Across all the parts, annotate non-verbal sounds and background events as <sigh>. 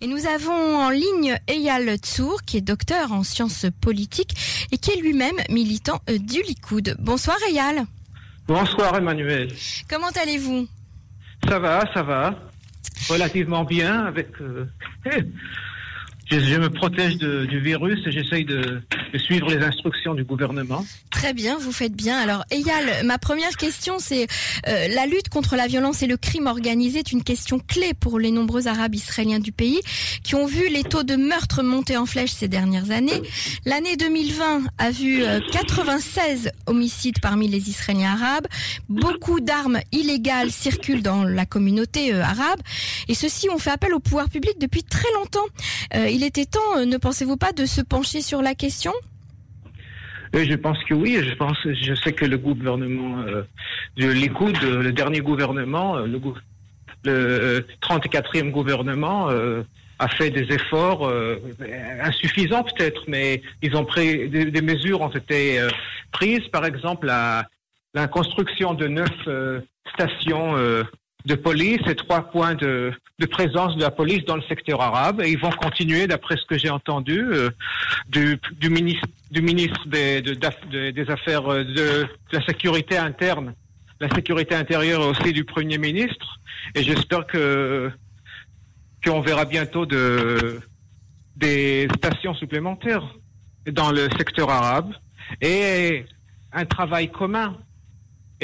Et nous avons en ligne Eyal Tsour, qui est docteur en sciences politiques et qui est lui-même militant euh, du Likoud. Bonsoir Eyal. Bonsoir Emmanuel. Comment allez-vous? Ça va, ça va. Relativement bien avec... Euh, <laughs> je, je, me protège de, du virus et j'essaye de, de, suivre les instructions du gouvernement. Très bien, vous faites bien. Alors, Eyal, ma première question, c'est euh, la lutte contre la violence et le crime organisé est une question clé pour les nombreux Arabes israéliens du pays qui ont vu les taux de meurtre monter en flèche ces dernières années. L'année 2020 a vu euh, 96 homicides parmi les Israéliens arabes. Beaucoup d'armes illégales circulent dans la communauté euh, arabe et ceux-ci ont fait appel au pouvoir public depuis très longtemps. Euh, il était temps, ne pensez-vous pas, de se pencher sur la question? Oui, je pense que oui. Je pense, je sais que le gouvernement euh, de l'Écoute, le dernier gouvernement, le, le 34e gouvernement, euh, a fait des efforts euh, insuffisants peut-être, mais ils ont pris des, mesures ont été euh, prises. Par exemple, la construction de neuf stations de police et trois points de, présence de la police dans le secteur arabe. Et ils vont continuer, d'après ce que j'ai entendu, euh, du, du, ministre, du ministre des, de, de, des Affaires de, de, la sécurité interne, la sécurité intérieure aussi du Premier ministre. Et j'espère que qu'on verra bientôt de, des stations supplémentaires dans le secteur arabe et un travail commun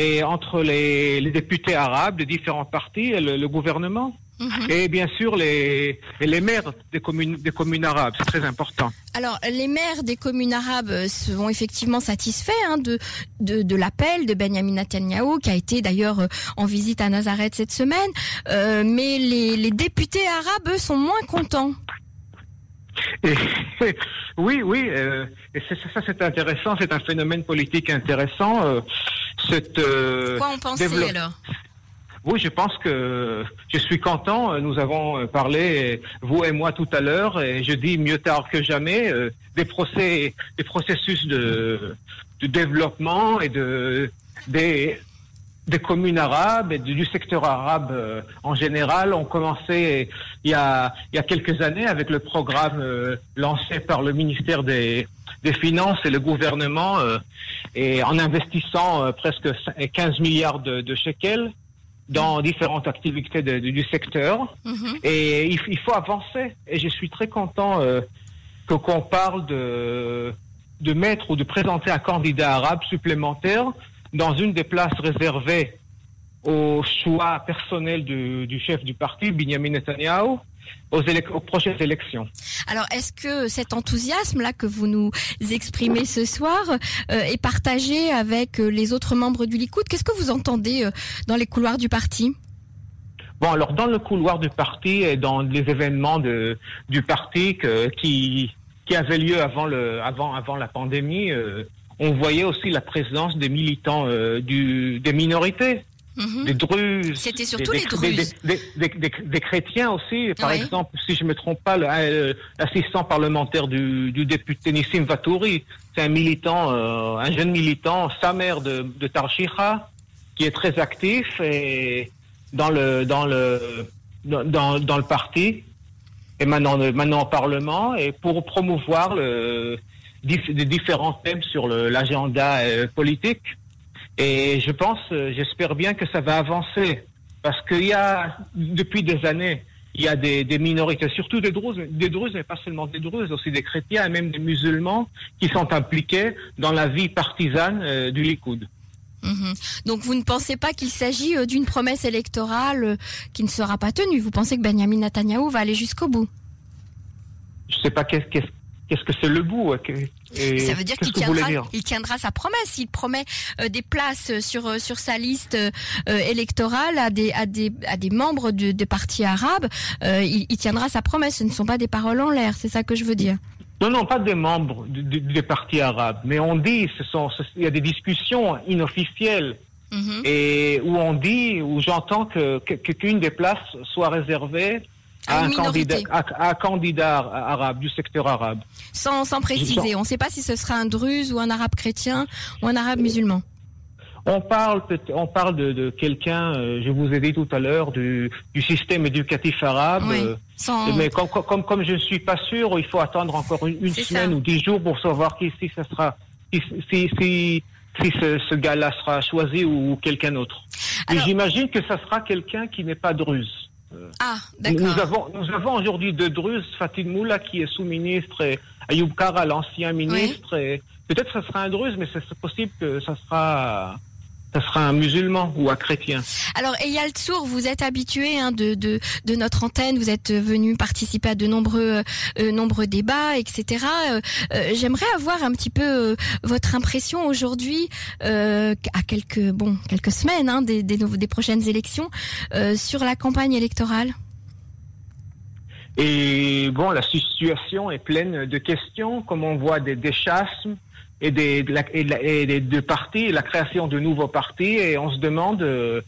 et entre les, les, députés arabes des différents partis et le, le gouvernement. -hmm. Et bien sûr, les, les maires des communes, des communes arabes, c'est très important. Alors, les maires des communes arabes sont effectivement satisfaits hein, de, de, de l'appel de Benjamin Netanyahu, qui a été d'ailleurs en visite à Nazareth cette semaine. Euh, mais les, les députés arabes, eux, sont moins contents. <laughs> Et, oui, oui, euh, et ça c'est intéressant, c'est un phénomène politique intéressant. Euh, cette, euh, Quoi en pensez alors? Oui, je pense que je suis content. Nous avons parlé, vous et moi, tout à l'heure, et je dis mieux tard que jamais, euh, des procès, des processus de, de développement et de des des communes arabes et du secteur arabe euh, en général ont commencé il y a il y a quelques années avec le programme euh, lancé par le ministère des des Finances et le gouvernement euh, et en investissant presque 15 milliards de, de shekels dans différentes activités de, de, du secteur. -hmm. Et il, il, faut avancer. Et je suis très content que qu'on parle de de mettre ou de présenter un candidat arabe supplémentaire dans une des places réservées au choix personnel du, du chef du parti, Benjamin Netanyahu, aux, aux, prochaines élections. Alors, est-ce que cet enthousiasme-là que vous nous exprimez ce soir euh, est partagé avec les autres membres du Likoud? Qu'est-ce que vous entendez euh, dans les couloirs du parti? Bon, alors dans le couloir du parti et dans les événements de, du parti que, qui, qui avaient lieu avant, le, avant, avant la pandémie, euh, on voyait aussi la présence des militants euh, du, des minorités. Mmh. Des druzes. C'était surtout des, les druzes. Des, des, des, chrétiens aussi. Par exemple, si je ne me trompe pas, l'assistant parlementaire du, du, député Nissim Vatouri, c'est un militant, euh, un jeune militant, sa mère de, de qui est très actif et dans le, dans le, dans, dans le parti et maintenant, maintenant au Parlement et pour promouvoir le, des différents thèmes sur l'agenda euh, politique. Et je pense, euh, j'espère bien que ça va avancer. Parce qu'il y a, depuis des années, il y a des, des, minorités, surtout des druzes, des druzes, mais pas seulement des druzes, aussi des chrétiens et même des musulmans qui sont impliqués dans la vie partisane euh, du Likoud. -hmm. Donc vous ne pensez pas qu'il s'agit d'une promesse électorale qui ne sera pas tenue? Vous pensez que Benjamin Netanyahu va aller jusqu'au bout? Je ne sais pas qu'est-ce qu Qu'est-ce que c'est le bout et Ça veut dire qu'il tiendra, il tiendra sa promesse. Il promet euh, des places sur sur sa liste euh, électorale à des à des à des membres de, des partis arabes. Euh, il, il, tiendra sa promesse. Ce ne sont pas des paroles en l'air. C'est ça que je veux dire. Non, non, pas des membres des de, partis arabes, mais on dit, ce sont, ce, il y a des discussions inofficielles mm -hmm. et où on dit, où j'entends que qu'une des places soit réservée à un, candidat, à, à un, candidat, arabe, du secteur arabe. Sans, sans préciser, on ne sait pas si ce sera un druze ou un arabe chrétien ou un arabe musulman. On parle, on parle de, de quelqu'un. euh, je vous ai dit tout à l'heure du, du système éducatif arabe. Oui, euh, sans- mais comme, comme, comme je ne suis pas sûr, il faut attendre encore une, semaine ça. ou dix jours pour savoir qui, si ça sera, si, si, si, si ce, ce gars-là sera choisi ou quelqu'un d'autre. Alors- J'imagine que ça sera quelqu'un qui n'est pas druze. Ah, Nous d'accord. avons, nous avons aujourd'hui deux Druzes, Fatih Moula qui est sous-ministre et Ayoub Kara, l'ancien ministre. Et peut-être que ce sera un Druze, mais c'est c'est possible que ça sera, ça sera un musulman ou un chrétien. Alors, Eyal Tsour, vous êtes habitué hein, de, de, de notre antenne, vous êtes venu participer à de nombreux, euh, nombreux débats, etc. Euh, euh, J'aimerais avoir un petit peu euh, votre impression aujourd'hui, euh, à quelques, bon, quelques semaines hein, des, des, prochaines élections, euh, sur la campagne électorale. Et bon, la situation est pleine de questions, comme on voit des, des chasmes et des, de, la, et de la- et des deux partis, la création de nouveaux partis, et on se demande euh,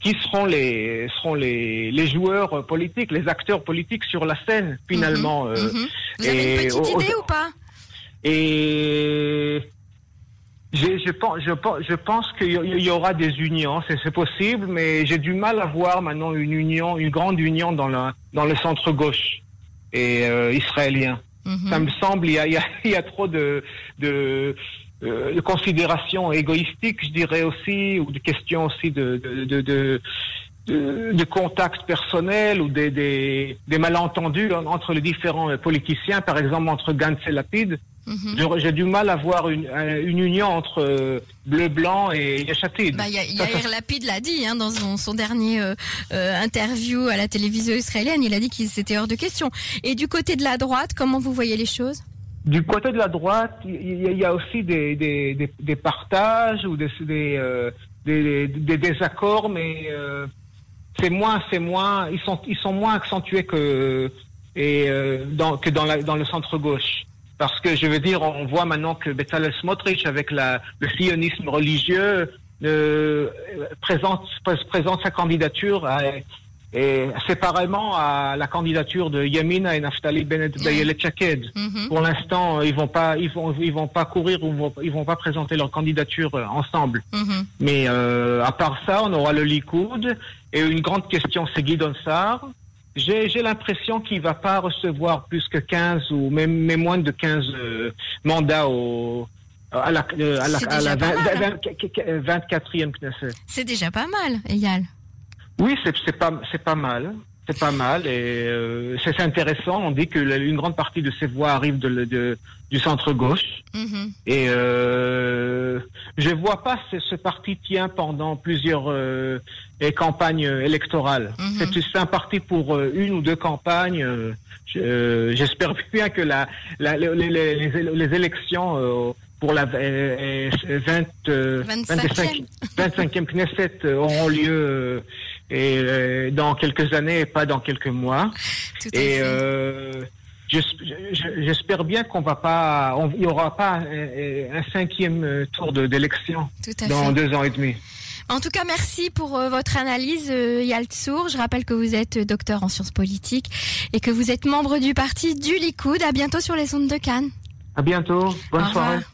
qui seront les seront les, les joueurs politiques, les acteurs politiques sur la scène finalement. Mhm, euh, mhm. Vous avez et une petite idée ou pas? Et j'ai- je pense, je pense, je pense qu'il y- aura des unions, c'est c'est possible, mais j'ai du mal à voir maintenant une union, une grande union dans le dans le centre gauche et euh, israélien. Mhm. Ça me semble, il y a, y a, <laughs> y a trop de de, euh, de considérations égoïstiques, je dirais aussi, ou de questions aussi de de de, de, contacts personnels ou des, des, des malentendus entre les différents politiciens, par exemple entre Gantz et Lapid. Mhm. J'ai du mal à voir une, une union entre euh, Bleu Blanc et Yachatid. Bah, Ya- Yair Lapid l'a dit hein, dans son, son dernier euh, euh, interview à la télévision israélienne. Il a dit qu'il c'était hors de question. Et du côté de la droite, comment vous voyez les choses? Du côté de la droite, il y, a- il y a aussi des, des, des, des partages ou des, désaccords, mais c'est moins, c'est moins, ils sont, ils sont moins accentués que et dans, que dans, la, dans le centre gauche. Parce que je veux dire, on voit maintenant que Bezalel Smotrich, avec la, le sionisme religieux, euh, présente, présente sa candidature à, et séparément à la candidature de Yamina et Naftali Bennett Dayelet Chaked. Mhm. Pour l'instant, ils vont pas, ils vont, ils vont pas courir ou vont- ils vont pas présenter leur candidature euh, ensemble. Mhm. Mais euh, à part ça, on aura le Likoud et une grande question, c'est Sarr. J'ai, l'impression qu'il va pas recevoir plus que 15 ou même, même moins de 15 euh, mandats au, à la, euh, à la, à la déjà pas mal, hein. 20 24e Knesset. C'est déjà pas mal, Eyal. Oui, c'est c'est pas c'est pas mal, c'est pas mal et euh, c'est intéressant. On dit que une grande partie de ces voix de, de- du centre gauche Mhm. et euh, je vois pas ce, ce parti tient pendant plusieurs euh, campagnes électorales. Mhm. C'est un parti pour euh, une ou deux campagnes. euh, je- euh, J'espère <laughs> bien que la, la- les, les- les- élections euh, pour la euh, euh, 20, euh, 25e. 25e Knesset euh, auront lieu euh, et, euh, dans quelques années et pas dans quelques mois. Tout à Et euh, j'es- je- j'espère bien qu'on va pas, on- il y aura pas un, un cinquième euh, tour de- d'élection à dans fait. deux ans et demi. En tout cas, merci pour euh, votre analyse, euh, Eyal Tsour. Je rappelle que vous êtes euh, docteur en sciences politiques et que vous êtes membre du parti du Likoud. À bientôt sur les ondes de Cannes. À bientôt. Bonne Au soirée. revoir.